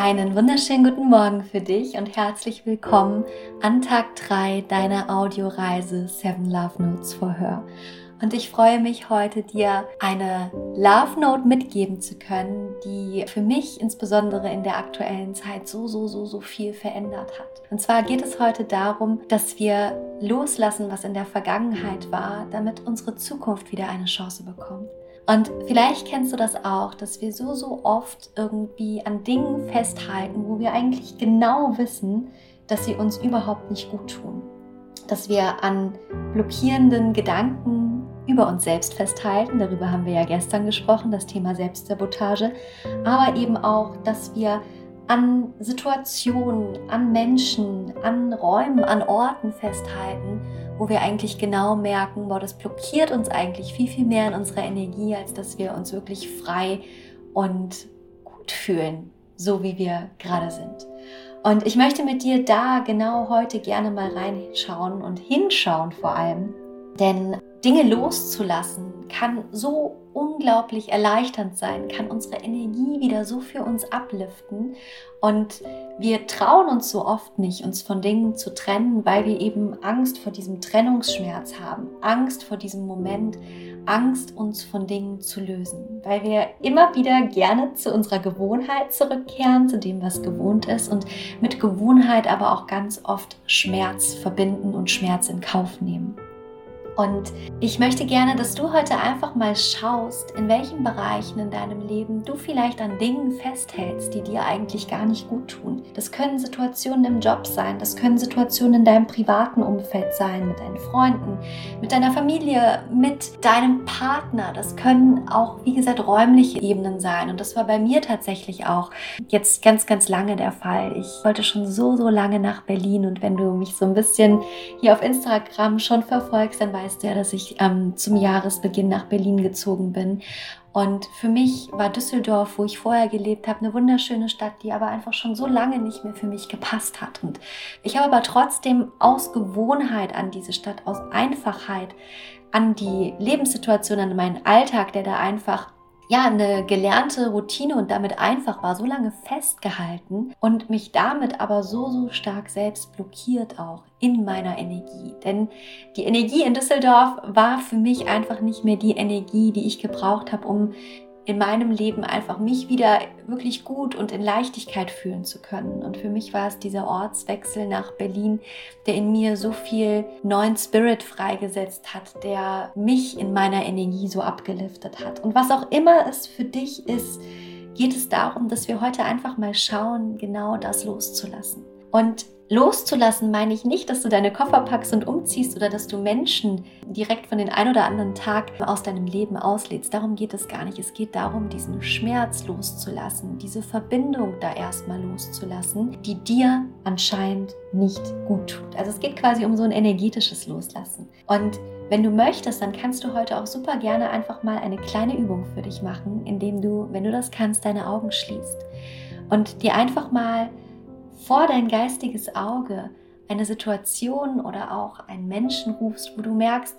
Einen wunderschönen guten Morgen für dich und herzlich willkommen an Tag 3 deiner Audioreise Seven Love Notes for Her. Und ich freue mich heute, dir eine Love Note mitgeben zu können, die für mich insbesondere in der aktuellen Zeit so, so, so, so viel verändert hat. Und zwar geht es heute darum, dass wir loslassen, was in der Vergangenheit war, damit unsere Zukunft wieder eine Chance bekommt. Und vielleicht kennst du das auch, dass wir so, so oft irgendwie an Dingen festhalten, wo wir eigentlich genau wissen, dass sie uns überhaupt nicht gut tun. Dass wir an blockierenden Gedanken über uns selbst festhalten, darüber haben wir ja gestern gesprochen, das Thema Selbstsabotage, aber eben auch, dass wir an Situationen, an Menschen, an Räumen, an Orten festhalten, wo wir eigentlich genau merken, boah, das blockiert uns eigentlich viel, viel mehr in unserer Energie, als dass wir uns wirklich frei und gut fühlen, so wie wir gerade sind. Und ich möchte mit dir da genau heute gerne mal reinschauen und hinschauen vor allem, denn Dinge loszulassen kann so unglaublich erleichternd sein, kann unsere Energie wieder so für uns abliften. Und wir trauen uns so oft nicht, uns von Dingen zu trennen, weil wir eben Angst vor diesem Trennungsschmerz haben, Angst vor diesem Moment, Angst, uns von Dingen zu lösen, weil wir immer wieder gerne zu unserer Gewohnheit zurückkehren, zu dem, was gewohnt ist und mit Gewohnheit aber auch ganz oft Schmerz verbinden und Schmerz in Kauf nehmen. Und ich möchte gerne, dass du heute einfach mal schaust, in welchen Bereichen in deinem Leben du vielleicht an Dingen festhältst, die dir eigentlich gar nicht gut tun. Das können Situationen im Job sein, das können Situationen in deinem privaten Umfeld sein, mit deinen Freunden, mit deiner Familie, mit deinem Partner. Das können auch, wie gesagt, räumliche Ebenen sein. Und das war bei mir tatsächlich auch jetzt ganz, ganz lange der Fall. Ich wollte schon so, so lange nach Berlin. Und wenn du mich so ein bisschen hier auf Instagram schon verfolgst, dann weißt weißt ja, dass ich ähm, zum Jahresbeginn nach Berlin gezogen bin. Und für mich war Düsseldorf, wo ich vorher gelebt habe, eine wunderschöne Stadt, die aber einfach schon so lange nicht mehr für mich gepasst hat. Und ich habe aber trotzdem aus Gewohnheit an diese Stadt, aus Einfachheit an die Lebenssituation, an meinen Alltag, der da einfach ja, eine gelernte Routine und damit einfach war, so lange festgehalten und mich damit aber so, so stark selbst blockiert auch in meiner Energie. Denn die Energie in Düsseldorf war für mich einfach nicht mehr die Energie, die ich gebraucht habe, um in meinem Leben einfach mich wieder wirklich gut und in Leichtigkeit fühlen zu können. Und für mich war es dieser Ortswechsel nach Berlin, der in mir so viel neuen Spirit freigesetzt hat, der mich in meiner Energie so abgeliftet hat. Und was auch immer es für dich ist, geht es darum, dass wir heute einfach mal schauen, genau das loszulassen. Und Loszulassen meine ich nicht, dass du deine Koffer packst und umziehst oder dass du Menschen direkt von den ein oder anderen Tag aus deinem Leben auslädst. Darum geht es gar nicht. Es geht darum, diesen Schmerz loszulassen, diese Verbindung da erstmal loszulassen, die dir anscheinend nicht gut tut. Also es geht quasi um so ein energetisches Loslassen. Und wenn du möchtest, dann kannst du heute auch super gerne einfach mal eine kleine Übung für dich machen, indem du, wenn du das kannst, deine Augen schließt und dir einfach mal vor dein geistiges Auge eine Situation oder auch einen Menschen rufst, wo du merkst,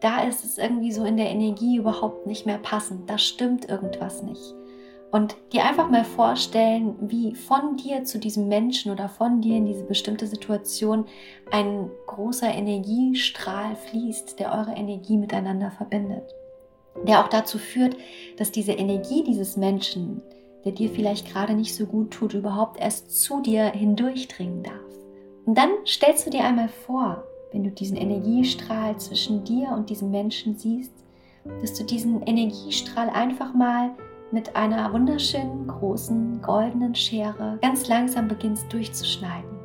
da ist es irgendwie so in der Energie überhaupt nicht mehr passend, da stimmt irgendwas nicht. Und dir einfach mal vorstellen, wie von dir zu diesem Menschen oder von dir in diese bestimmte Situation ein großer Energiestrahl fließt, der eure Energie miteinander verbindet. Der auch dazu führt, dass diese Energie dieses Menschen, der dir vielleicht gerade nicht so gut tut, überhaupt erst zu dir hindurchdringen darf. Und dann stellst du dir einmal vor, wenn du diesen Energiestrahl zwischen dir und diesem Menschen siehst, dass du diesen Energiestrahl einfach mal mit einer wunderschönen großen goldenen Schere ganz langsam beginnst durchzuschneiden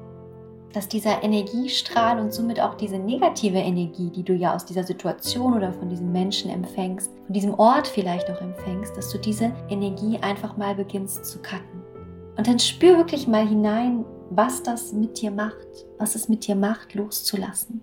dass dieser Energiestrahl und somit auch diese negative Energie, die du ja aus dieser Situation oder von diesem Menschen empfängst, von diesem Ort vielleicht auch empfängst, dass du diese Energie einfach mal beginnst zu cutten. Und dann spür wirklich mal hinein, was das mit dir macht, was es mit dir macht, loszulassen.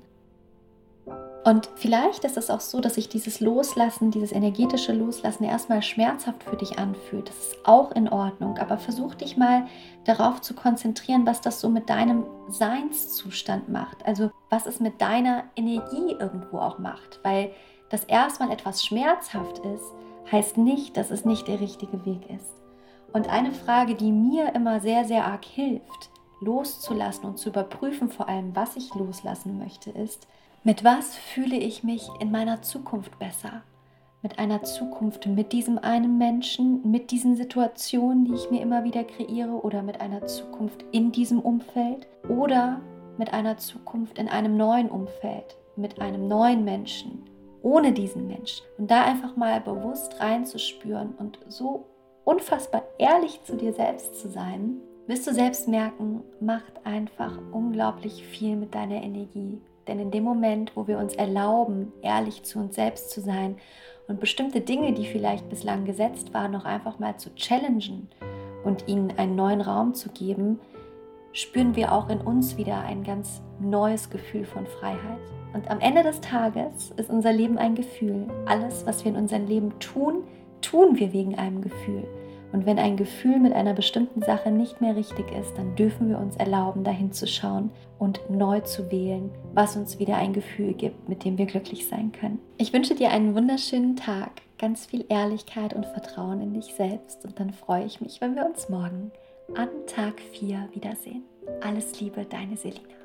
Und vielleicht ist es auch so, dass sich dieses Loslassen, dieses energetische Loslassen erstmal schmerzhaft für dich anfühlt. Das ist auch in Ordnung. Aber versuch dich mal darauf zu konzentrieren, was das so mit deinem Seinszustand macht. Also was es mit deiner Energie irgendwo auch macht. Weil das erstmal etwas schmerzhaft ist, heißt nicht, dass es nicht der richtige Weg ist. Und eine Frage, die mir immer sehr, sehr arg hilft, loszulassen und zu überprüfen, vor allem, was ich loslassen möchte, ist, mit was fühle ich mich in meiner Zukunft besser? Mit einer Zukunft mit diesem einen Menschen, mit diesen Situationen, die ich mir immer wieder kreiere, oder mit einer Zukunft in diesem Umfeld oder mit einer Zukunft in einem neuen Umfeld, mit einem neuen Menschen, ohne diesen Menschen. Und da einfach mal bewusst reinzuspüren und so unfassbar ehrlich zu dir selbst zu sein, wirst du selbst merken, macht einfach unglaublich viel mit deiner Energie. Denn in dem Moment, wo wir uns erlauben, ehrlich zu uns selbst zu sein und bestimmte Dinge, die vielleicht bislang gesetzt waren, noch einfach mal zu challengen und ihnen einen neuen Raum zu geben, spüren wir auch in uns wieder ein ganz neues Gefühl von Freiheit. Und am Ende des Tages ist unser Leben ein Gefühl. Alles, was wir in unserem Leben tun, tun wir wegen einem Gefühl. Und wenn ein Gefühl mit einer bestimmten Sache nicht mehr richtig ist, dann dürfen wir uns erlauben, dahin zu schauen und neu zu wählen, was uns wieder ein Gefühl gibt, mit dem wir glücklich sein können. Ich wünsche dir einen wunderschönen Tag, ganz viel Ehrlichkeit und Vertrauen in dich selbst und dann freue ich mich, wenn wir uns morgen an Tag 4 wiedersehen. Alles Liebe, deine Selina.